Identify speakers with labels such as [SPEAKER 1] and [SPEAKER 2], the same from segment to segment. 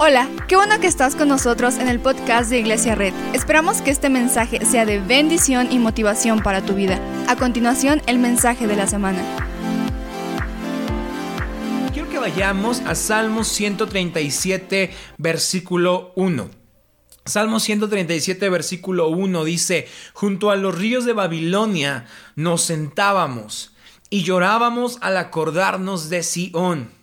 [SPEAKER 1] Hola, qué bueno que estás con nosotros en el podcast de Iglesia Red. Esperamos que este mensaje sea de bendición y motivación para tu vida. A continuación, el mensaje de la semana.
[SPEAKER 2] Quiero que vayamos a Salmo 137, versículo 1. Salmo 137, versículo 1 dice, junto a los ríos de Babilonia nos sentábamos y llorábamos al acordarnos de Sión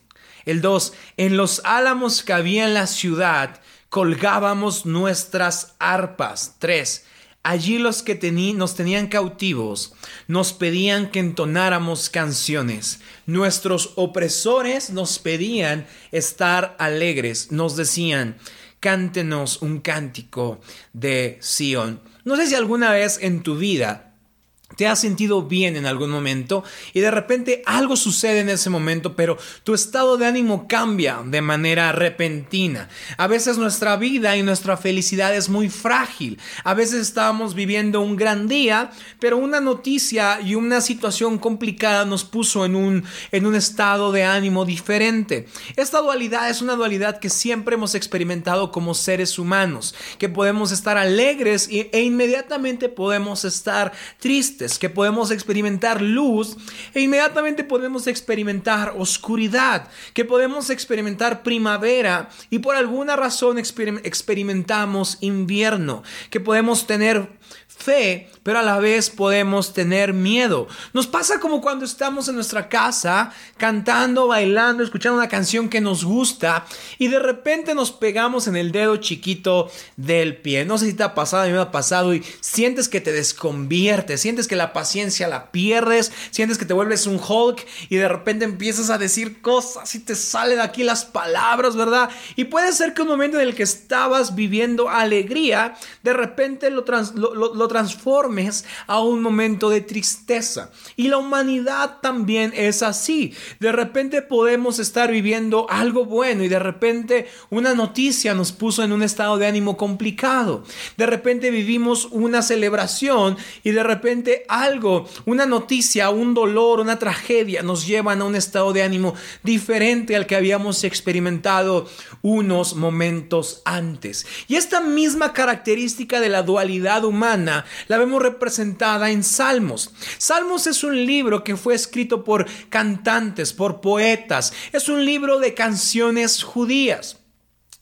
[SPEAKER 2] el 2. En los álamos que había en la ciudad colgábamos nuestras arpas. 3. Allí los que nos tenían cautivos nos pedían que entonáramos canciones. Nuestros opresores nos pedían estar alegres. Nos decían, cántenos un cántico de Sión. No sé si alguna vez en tu vida te has sentido bien en algún momento y de repente algo sucede en ese momento, pero tu estado de ánimo cambia de manera repentina. A veces nuestra vida y nuestra felicidad es muy frágil. A veces estamos viviendo un gran día, pero una noticia y una situación complicada nos puso en un, en un estado de ánimo diferente. Esta dualidad es una dualidad que siempre hemos experimentado como seres humanos, que podemos estar alegres e inmediatamente podemos estar tristes que podemos experimentar luz e inmediatamente podemos experimentar oscuridad, que podemos experimentar primavera y por alguna razón experimentamos invierno, que podemos tener fe, pero a la vez podemos tener miedo. Nos pasa como cuando estamos en nuestra casa cantando, bailando, escuchando una canción que nos gusta y de repente nos pegamos en el dedo chiquito del pie. No sé si te ha pasado, a mí me ha pasado y sientes que te desconviertes, sientes que la paciencia la pierdes, sientes que te vuelves un Hulk y de repente empiezas a decir cosas y te salen aquí las palabras, ¿verdad? Y puede ser que un momento en el que estabas viviendo alegría, de repente lo, lo transformes a un momento de tristeza. Y la humanidad también es así. De repente podemos estar viviendo algo bueno y de repente una noticia nos puso en un estado de ánimo complicado. De repente vivimos una celebración y de repente algo, una noticia, un dolor, una tragedia nos llevan a un estado de ánimo diferente al que habíamos experimentado unos momentos antes. Y esta misma característica de la dualidad humana la vemos representada en Salmos. Salmos es un libro que fue escrito por cantantes, por poetas. Es un libro de canciones judías.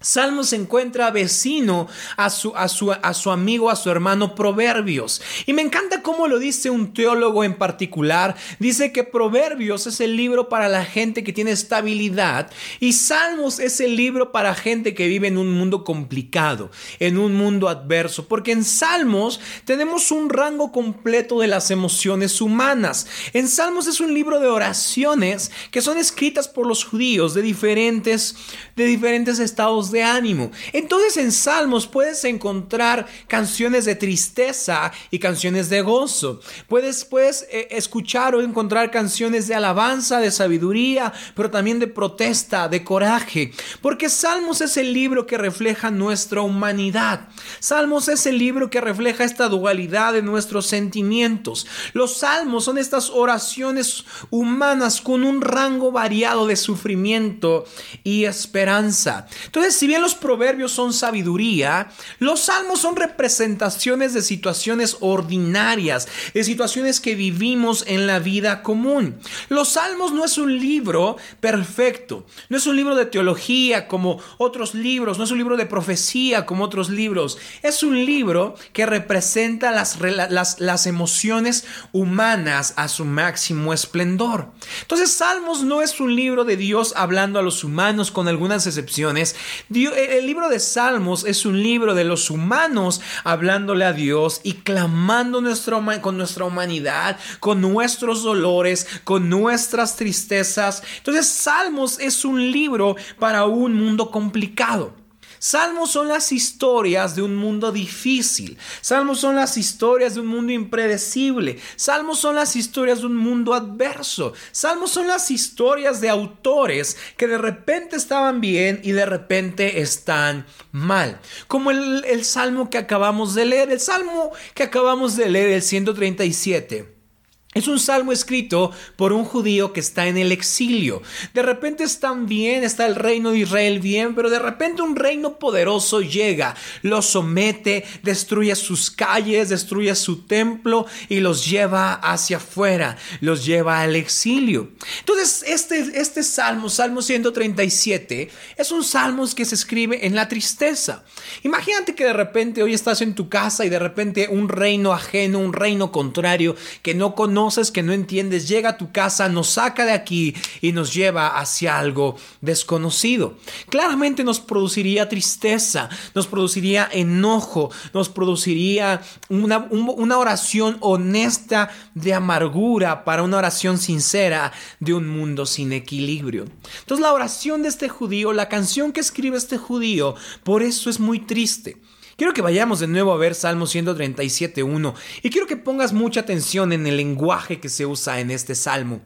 [SPEAKER 2] Salmos se encuentra vecino a su, a, su, a su, amigo, a su hermano Proverbios. Y me encanta cómo lo dice un teólogo en particular. Dice que Proverbios es el libro para la gente que tiene estabilidad y Salmos es el libro para gente que vive en un mundo complicado, en un mundo adverso. Porque en Salmos tenemos un rango completo de las emociones humanas. En Salmos es un libro de oraciones que son escritas por los judíos de diferentes, de diferentes estados de ánimo. Entonces en Salmos puedes encontrar canciones de tristeza y canciones de gozo. Puedes, puedes eh, escuchar o encontrar canciones de alabanza, de sabiduría, pero también de protesta, de coraje. Porque Salmos es el libro que refleja nuestra humanidad. Salmos es el libro que refleja esta dualidad de nuestros sentimientos. Los salmos son estas oraciones humanas con un rango variado de sufrimiento y esperanza. Entonces, si bien los proverbios son sabiduría, los salmos son representaciones de situaciones ordinarias, de situaciones que vivimos en la vida común. Los salmos no es un libro perfecto, no es un libro de teología como otros libros, no es un libro de profecía como otros libros, es un libro que representa las, emociones humanas a su máximo esplendor. Entonces, Salmos no es un libro de Dios hablando a los humanos con algunas excepciones, el libro de Salmos es un libro de los humanos hablándole a Dios y clamando con nuestra humanidad, con nuestros dolores, con nuestras tristezas. Entonces, Salmos es un libro para un mundo complicado. Salmos son las historias de un mundo difícil. Salmos son las historias de un mundo impredecible. Salmos son las historias de un mundo adverso. Salmos son las historias de autores que de repente estaban bien y de repente están mal. Como el, el salmo que acabamos de leer. El salmo que acabamos de leer, el 137 Es un salmo escrito por un judío que está en el exilio. De repente están bien, está el reino de Israel bien, pero de repente un reino poderoso llega, los somete, destruye sus calles, destruye su templo y los lleva hacia afuera, los lleva al exilio. Entonces, este, este salmo, Salmo 137, es un salmo que se escribe en la tristeza. Imagínate que de repente hoy estás en tu casa y de repente un reino ajeno, un reino contrario que no que no entiendes, llega a tu casa, nos saca de aquí y nos lleva hacia algo desconocido. Claramente nos produciría tristeza, nos produciría enojo, nos produciría una, una oración honesta de amargura para una oración sincera de un mundo sin equilibrio. Entonces la oración de este judío, la canción que escribe este judío, por eso es muy triste. Quiero que vayamos de nuevo a ver Salmo 137.1 y quiero que pongas mucha atención en el lenguaje que se usa en este salmo.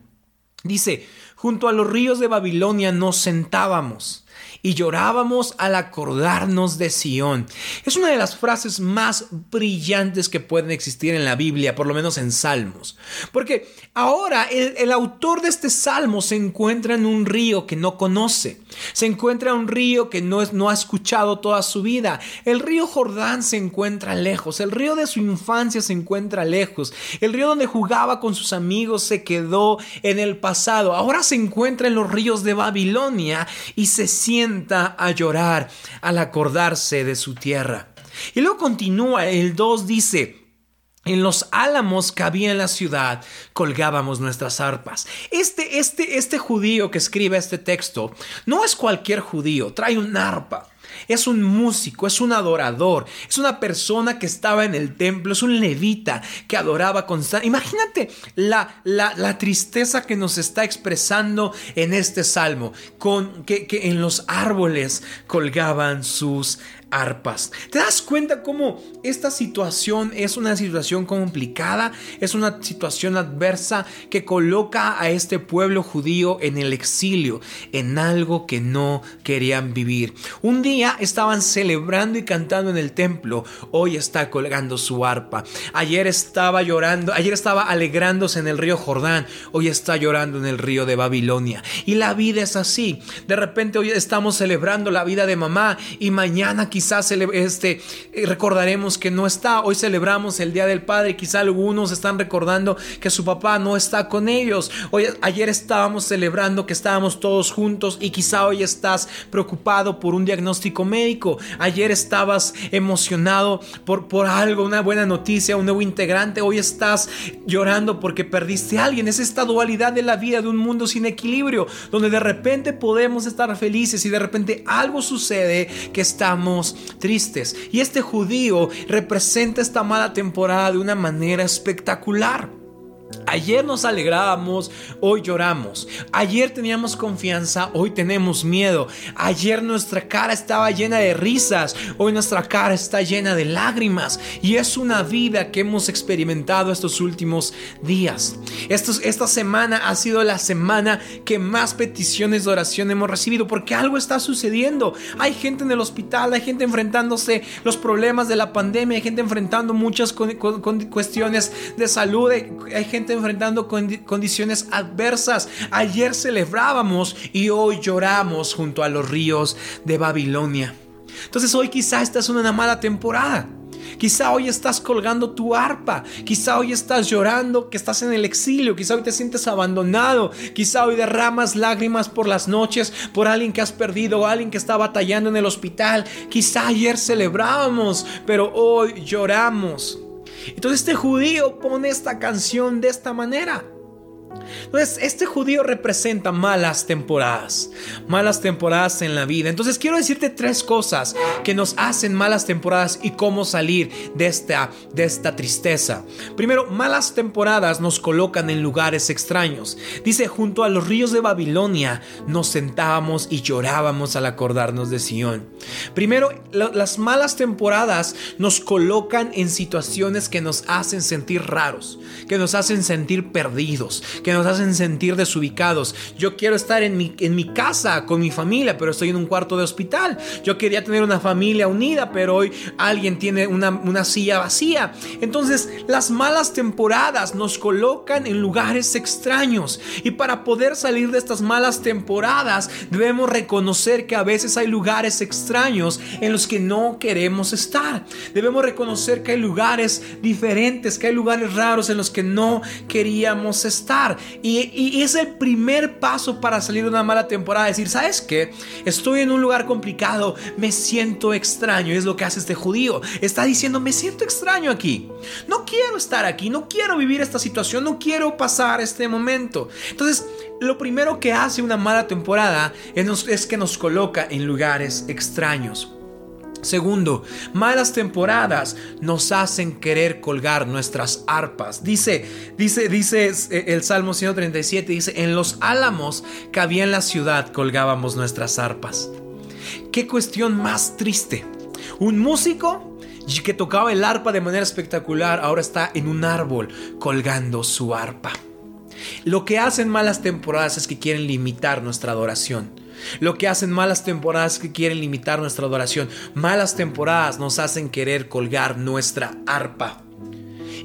[SPEAKER 2] Dice, junto a los ríos de Babilonia nos sentábamos y llorábamos al acordarnos de Sión. Es una de las frases más brillantes que pueden existir en la Biblia, por lo menos en Salmos. Porque ahora el, autor de este Salmo se encuentra en un río que no conoce. Se encuentra en un río que no, es, no ha escuchado toda su vida. El río Jordán se encuentra lejos. El río de su infancia se encuentra lejos. El río donde jugaba con sus amigos se quedó en el pasado. Ahora se encuentra en los ríos de Babilonia y se siente a llorar al acordarse de su tierra. Y luego continúa, el 2 dice, en los álamos que había en la ciudad colgábamos nuestras arpas. Este, este, este judío que escribe este texto no es cualquier judío, trae un arpa. Es un músico, es un adorador, es una persona que estaba en el templo, es un levita que adoraba constantemente. Imagínate la, la, tristeza que nos está expresando en este salmo, con que, que en los árboles colgaban sus arpas. ¿Te das cuenta cómo esta situación es una situación complicada? Es una situación adversa que coloca a este pueblo judío en el exilio, en algo que no querían vivir. Un día estaban celebrando y cantando en el templo, hoy está colgando su arpa. Ayer estaba llorando, ayer estaba alegrándose en el río Jordán, hoy está llorando en el río de Babilonia. Y la vida es así. De repente hoy estamos celebrando la vida de mamá y mañana quizás este, eh, recordaremos que no está. Hoy celebramos el Día del Padre. Quizá algunos están recordando que su papá no está con ellos. Hoy, ayer estábamos celebrando que estábamos todos juntos y quizá hoy estás preocupado por un diagnóstico médico. Ayer estabas emocionado por, por algo, una buena noticia, un nuevo integrante. Hoy estás llorando porque perdiste a alguien. Es esta dualidad de la vida de un mundo sin equilibrio, donde de repente podemos estar felices y de repente algo sucede que estamos tristes. Y este judío representa esta mala temporada de una manera espectacular. Ayer nos alegrábamos, hoy lloramos. Ayer teníamos confianza, hoy tenemos miedo. Ayer nuestra cara estaba llena de risas, hoy nuestra cara está llena de lágrimas. Y es una vida que hemos experimentado estos últimos días. esta semana ha sido la semana que más peticiones de oración hemos recibido porque algo está sucediendo. Hay gente en el hospital, hay gente enfrentándose los problemas de la pandemia, hay gente enfrentando muchas cuestiones de salud, hay gente enfrentando condiciones adversas. Ayer celebrábamos y hoy lloramos junto a los ríos de Babilonia. Entonces hoy quizá esta es una mala temporada. Quizá hoy estás colgando tu arpa, quizá hoy estás llorando que estás en el exilio, quizá hoy te sientes abandonado, quizá hoy derramas lágrimas por las noches por alguien que has perdido, alguien que está batallando en el hospital, quizá ayer celebrábamos, pero hoy lloramos. Entonces este judío pone esta canción de esta manera. Entonces, este judío representa malas temporadas, malas temporadas en la vida. Entonces, quiero decirte tres cosas que nos hacen malas temporadas y cómo salir de esta, de esta tristeza. Primero, malas temporadas nos colocan en lugares extraños. Dice, junto a los ríos de Babilonia nos sentábamos y llorábamos al acordarnos de Sión. Primero, las malas temporadas nos colocan en situaciones que nos hacen sentir raros, que nos hacen sentir perdidos, que nos hacen sentir desubicados. Yo quiero estar en mi, en mi casa con mi familia, pero estoy en un cuarto de hospital. Yo quería tener una familia unida, pero hoy alguien tiene una, una silla vacía. Entonces, las malas temporadas nos colocan en lugares extraños. Y para poder salir de estas malas temporadas, debemos reconocer que a veces hay lugares extraños en los que no queremos estar. Debemos reconocer que hay lugares diferentes, que hay lugares raros en los que no queríamos estar. Y, es el primer paso para salir de una mala temporada. Decir, ¿sabes qué? Estoy en un lugar complicado, me siento extraño. es lo que hace este judío. Está diciendo, me siento extraño aquí. No quiero estar aquí, no quiero vivir esta situación, no quiero pasar este momento. Entonces, lo primero que hace una mala temporada es que nos coloca en lugares extraños. Segundo, malas temporadas nos hacen querer colgar nuestras arpas. Dice, dice, dice eh, el Salmo 137, dice, en los álamos que había en la ciudad colgábamos nuestras arpas. Qué cuestión más triste. Un músico que tocaba el arpa de manera espectacular ahora está en un árbol colgando su arpa. Lo que hacen malas temporadas es que quieren limitar nuestra adoración. Lo que hacen malas temporadas que quieren limitar nuestra adoración. Malas temporadas nos hacen querer colgar nuestra arpa.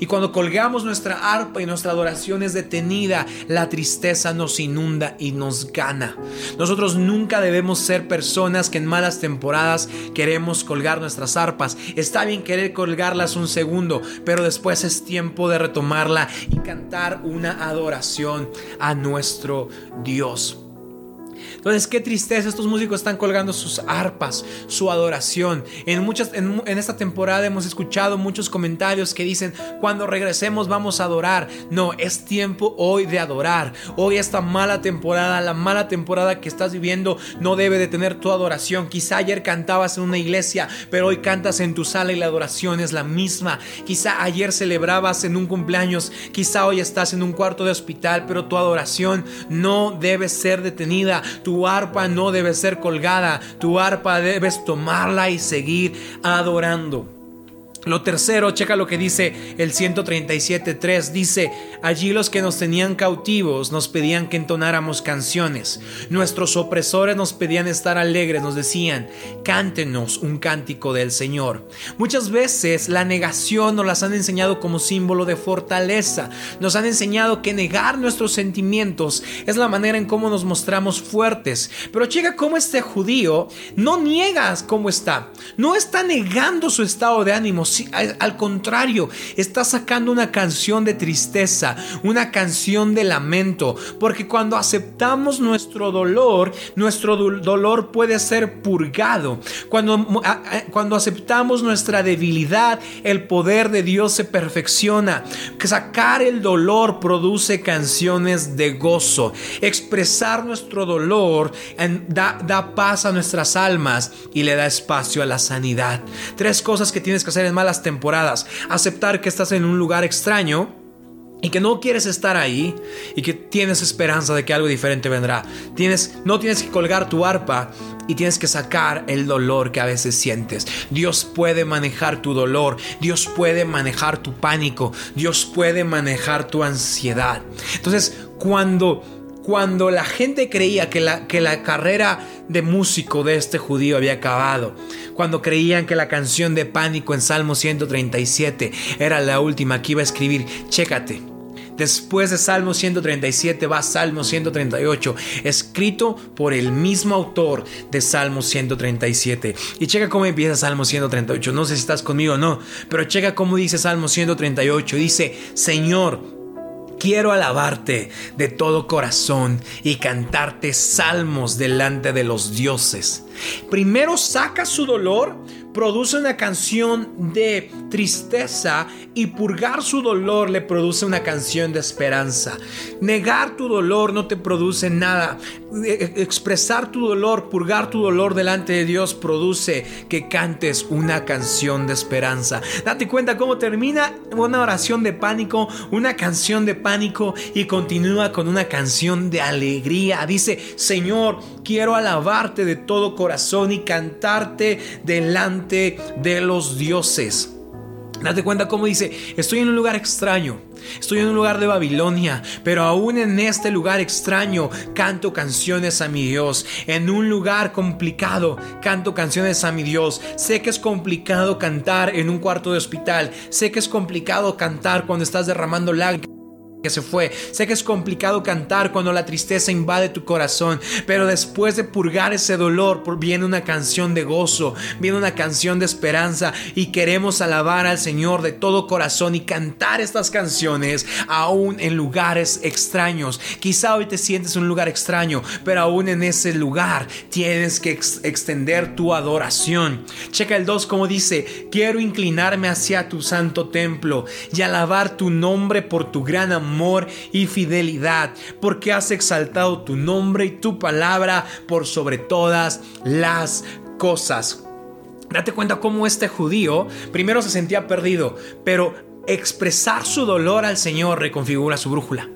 [SPEAKER 2] Y cuando colgamos nuestra arpa y nuestra adoración es detenida, la tristeza nos inunda y nos gana. Nosotros nunca debemos ser personas que en malas temporadas queremos colgar nuestras arpas. Está bien querer colgarlas un segundo, pero después es tiempo de retomarla y cantar una adoración a nuestro Dios. Entonces, qué tristeza, estos músicos están colgando sus arpas, su adoración. En, muchas, en, esta temporada hemos escuchado muchos comentarios que dicen, cuando regresemos vamos a adorar. No, es tiempo hoy de adorar. Hoy esta mala temporada, la mala temporada que estás viviendo, no debe de tener tu adoración. Quizá ayer cantabas en una iglesia, pero hoy cantas en tu sala y la adoración es la misma. Quizá ayer celebrabas en un cumpleaños, quizá hoy estás en un cuarto de hospital, pero tu adoración no debe ser detenida. Tu arpa no debe ser colgada, tu arpa debes tomarla y seguir adorando. Lo tercero, checa lo que dice el 137.3. Dice, allí los que nos tenían cautivos nos pedían que entonáramos canciones. Nuestros opresores nos pedían estar alegres, nos decían, cántenos un cántico del Señor. Muchas veces la negación nos las han enseñado como símbolo de fortaleza. Nos han enseñado que negar nuestros sentimientos es la manera en cómo nos mostramos fuertes. Pero checa cómo este judío no niega cómo está. No está negando su estado de ánimo al contrario, está sacando una canción de tristeza, una canción de lamento, porque cuando aceptamos nuestro dolor, nuestro dolor puede ser purgado. Cuando, cuando aceptamos nuestra debilidad, el poder de Dios se perfecciona. Sacar el dolor produce canciones de gozo. Expresar nuestro dolor da, da paz a nuestras almas y le da espacio a la sanidad. Tres cosas que tienes que hacer en malas temporadas. Aceptar que estás en un lugar extraño y que no quieres estar ahí y que tienes esperanza de que algo diferente vendrá. Tienes, no tienes que colgar tu arpa y tienes que sacar el dolor que a veces sientes. Dios puede manejar tu dolor, Dios puede manejar tu pánico, Dios puede manejar tu ansiedad. Entonces, cuando cuando la gente creía que la, que la carrera de músico de este judío había acabado, cuando creían que la canción de pánico en Salmo 137 era la última que iba a escribir, chécate. Después de Salmo 137 va Salmo 138, escrito por el mismo autor de Salmo 137. Y checa cómo empieza Salmo 138. No sé si estás conmigo o no, pero checa cómo dice Salmo 138. Dice, Señor, Quiero alabarte de todo corazón y cantarte salmos delante de los dioses. Primero saca su dolor produce una canción de tristeza y purgar su dolor le produce una canción de esperanza. Negar tu dolor no te produce nada. E, e, expresar tu dolor, purgar tu dolor delante de Dios produce que cantes una canción de esperanza. Date cuenta cómo termina una oración de pánico, una canción de pánico y continúa con una canción de alegría. Dice, Señor, quiero alabarte de todo corazón y cantarte delante de los dioses. Date cuenta cómo dice, estoy en un lugar extraño, estoy en un lugar de Babilonia, pero aún en este lugar extraño canto canciones a mi Dios. En un lugar complicado canto canciones a mi Dios. Sé que es complicado cantar en un cuarto de hospital, sé que es complicado cantar cuando estás derramando lágrimas que se fue. Sé que es complicado cantar cuando la tristeza invade tu corazón, pero después de purgar ese dolor, viene una canción de gozo, viene una canción de esperanza y queremos alabar al Señor de todo corazón y cantar estas canciones aún en lugares extraños. Quizá hoy te sientes en un lugar extraño, pero aún en ese lugar tienes que extender tu adoración. Checa el 2 como dice, quiero inclinarme hacia tu santo templo y alabar tu nombre por tu gran amor amor y fidelidad, porque has exaltado tu nombre y tu palabra por sobre todas las cosas. Date cuenta cómo este judío primero se sentía perdido, pero expresar su dolor al Señor reconfigura su brújula.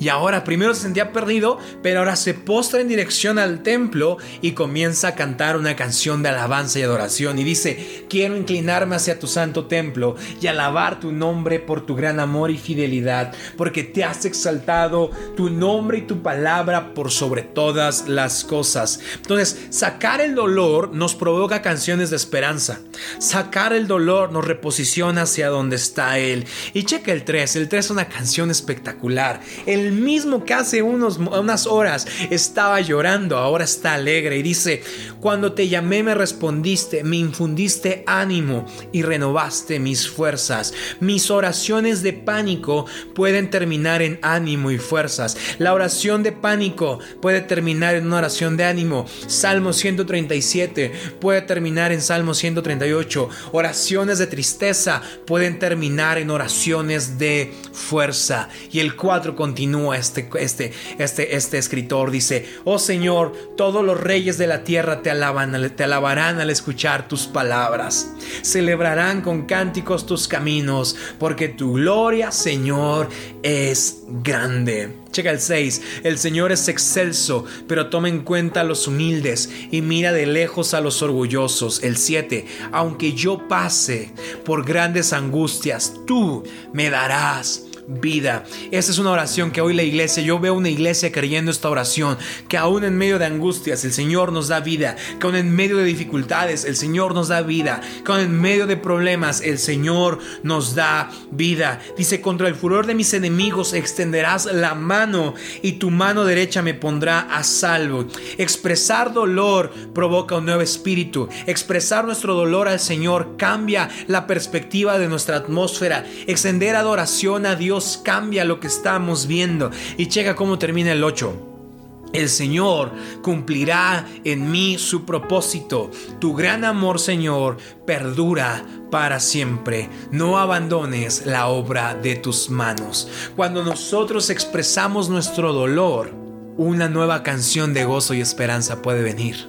[SPEAKER 2] Y ahora primero se sentía perdido, pero ahora se postra en dirección al templo y comienza a cantar una canción de alabanza y adoración. Y dice, quiero inclinarme hacia tu santo templo y alabar tu nombre por tu gran amor y fidelidad, porque te has exaltado tu nombre y tu palabra por sobre todas las cosas. Entonces, sacar el dolor nos provoca canciones de esperanza. Sacar el dolor nos reposiciona hacia donde está Él. Y checa el 3, el 3 es una canción espectacular el mismo que hace unos, unas horas estaba llorando, ahora está alegre y dice, cuando te llamé me respondiste, me infundiste ánimo y renovaste mis fuerzas. Mis oraciones de pánico pueden terminar en ánimo y fuerzas. La oración de pánico puede terminar en una oración de ánimo. Salmo 137 puede terminar en Salmo 138. Oraciones de tristeza pueden terminar en oraciones de fuerza. Y el 4 continúa este, este, este, este escritor, dice, oh Señor, todos los reyes de la tierra te, alaban, te alabarán al escuchar tus palabras, celebrarán con cánticos tus caminos, porque tu gloria, Señor, es grande. Checa el 6. El Señor es excelso, pero toma en cuenta a los humildes y mira de lejos a los orgullosos. El 7. Aunque yo pase por grandes angustias, tú me darás vida. Esta es una oración que hoy la iglesia, yo veo una iglesia creyendo esta oración, que aún en medio de angustias el Señor nos da vida, que aún en medio de dificultades el Señor nos da vida, que aún en medio de problemas el Señor nos da vida. Dice, contra el furor de mis enemigos extenderás la mano y tu mano derecha me pondrá a salvo. Expresar dolor provoca un nuevo espíritu. Expresar nuestro dolor al Señor cambia la perspectiva de nuestra atmósfera. Extender adoración a Dios cambia lo que estamos viendo. Y checa cómo termina el 8. El Señor cumplirá en mí su propósito. Tu gran amor, Señor, perdura para siempre. No abandones la obra de tus manos. Cuando nosotros expresamos nuestro dolor, una nueva canción de gozo y esperanza puede venir.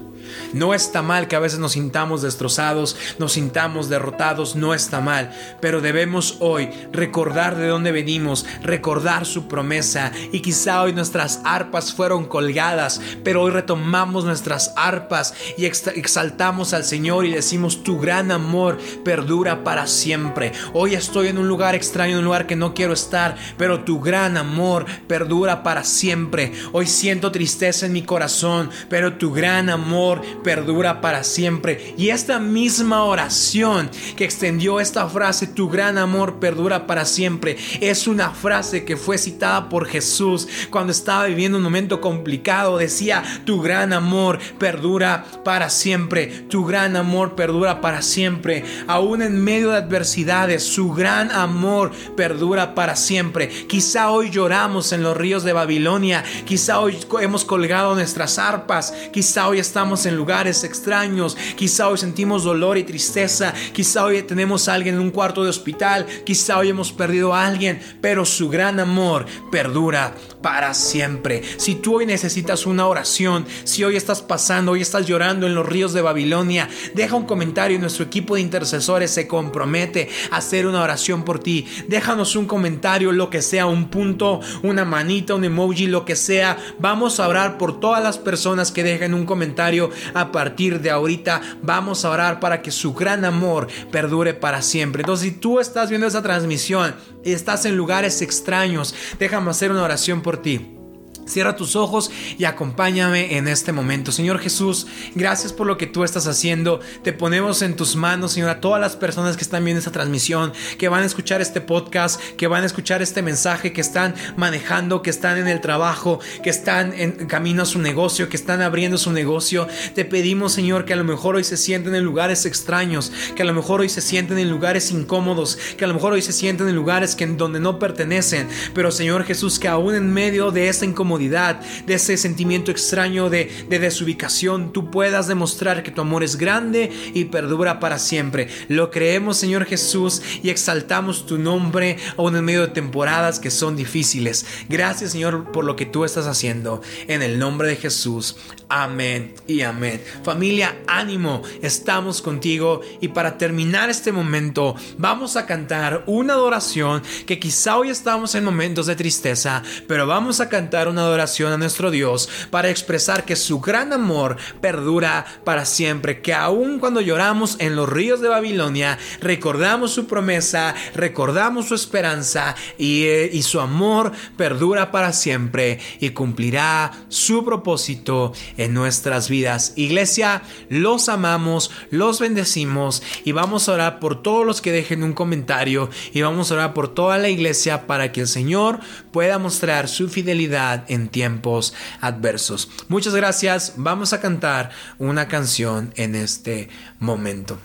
[SPEAKER 2] No está mal que a veces nos sintamos destrozados, nos sintamos derrotados, no está mal, pero debemos hoy recordar de dónde venimos, recordar su promesa y quizá hoy nuestras arpas fueron colgadas, pero hoy retomamos nuestras arpas y exaltamos al Señor y decimos tu gran amor perdura para siempre. Hoy estoy en un lugar extraño, en un lugar que no quiero estar, pero tu gran amor perdura para siempre. Hoy siento tristeza en mi corazón, pero tu gran amor perdura para siempre. Y esta misma oración que extendió esta frase, tu gran amor perdura para siempre, es una frase que fue citada por Jesús cuando estaba viviendo un momento complicado. Decía, tu gran amor perdura para siempre, tu gran amor perdura para siempre. Aún en medio de adversidades, su gran amor perdura para siempre. Quizá hoy lloramos en los ríos de Babilonia, quizá hoy hemos colgado nuestras arpas, quizá hoy estamos en lugares extraños, quizá hoy sentimos dolor y tristeza, quizá hoy tenemos a alguien en un cuarto de hospital, quizá hoy hemos perdido a alguien, pero su gran amor perdura para siempre. Si tú hoy necesitas una oración, si hoy estás pasando, hoy estás llorando en los ríos de Babilonia, deja un comentario nuestro equipo de intercesores se compromete a hacer una oración por ti. Déjanos un comentario, lo que sea, un punto, una manita, un emoji, lo que sea. Vamos a orar por todas las personas que dejen un comentario a partir de ahorita. Vamos a orar para que su gran amor perdure para siempre. Entonces, si tú estás viendo esa transmisión y estás en lugares extraños, déjame hacer una oración por ti. Cierra tus ojos y acompáñame en este momento. Señor Jesús, gracias por lo que tú estás haciendo. Te ponemos en tus manos, Señor, a todas las personas que están viendo esta transmisión, que van a escuchar este podcast, que van a escuchar este mensaje, que están manejando, que están en el trabajo, que están en camino a su negocio, que están abriendo su negocio. Te pedimos, Señor, que a lo mejor hoy se sienten en lugares extraños, que a lo mejor hoy se sienten en lugares incómodos, que a lo mejor hoy se sienten en lugares que, donde no pertenecen. Pero, Señor Jesús, que aún en medio de esa incomodidad, de ese sentimiento extraño de, de desubicación, tú puedas demostrar que tu amor es grande y perdura para siempre. Lo creemos, Señor Jesús, y exaltamos tu nombre aún en medio de temporadas que son difíciles. Gracias, Señor, por lo que tú estás haciendo. En el nombre de Jesús. Amén y amén. Familia, ánimo, estamos contigo y para terminar este momento vamos a cantar una adoración que quizá hoy estamos en momentos de tristeza, pero vamos a cantar una adoración a nuestro Dios para expresar que su gran amor perdura para siempre, que aun cuando lloramos en los ríos de Babilonia, recordamos su promesa, recordamos su esperanza y, eh, y su amor perdura para siempre y cumplirá su propósito en nuestras vidas. Iglesia, los amamos, los bendecimos y vamos a orar por todos los que dejen un comentario y vamos a orar por toda la iglesia para que el Señor pueda mostrar su fidelidad en tiempos adversos. Muchas gracias. Vamos a cantar una canción en este momento.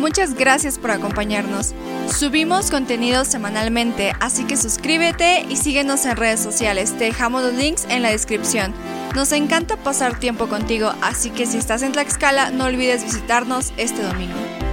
[SPEAKER 1] Muchas gracias por acompañarnos. Subimos contenido semanalmente, así que suscríbete y síguenos en redes sociales. Te dejamos los links en la descripción. Nos encanta pasar tiempo contigo, así que si estás en Tlaxcala no olvides visitarnos este domingo.